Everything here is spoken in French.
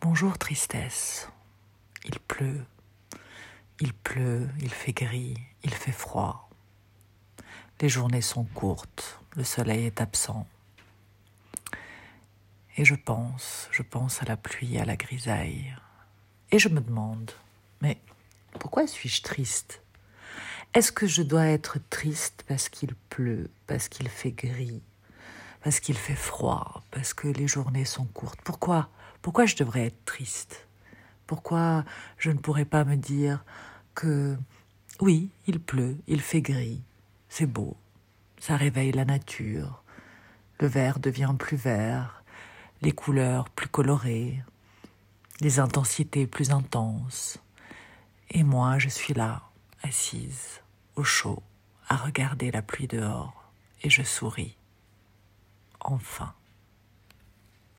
Bonjour tristesse. Il pleut. Il pleut, il fait gris, il fait froid. Les journées sont courtes, le soleil est absent. Et je pense, je pense à la pluie, à la grisaille. Et je me demande, mais pourquoi suis-je triste? Est-ce que je dois être triste parce qu'il pleut, parce qu'il fait gris, parce qu'il fait froid, parce que les journées sont courtes Pourquoi? Pourquoi je devrais être triste? Pourquoi je ne pourrais pas me dire que oui, il pleut, il fait gris, c'est beau, ça réveille la nature, le vert devient plus vert, les couleurs plus colorées, les intensités plus intenses. Et moi, je suis là, assise, au chaud, à regarder la pluie dehors, et je souris. Enfin.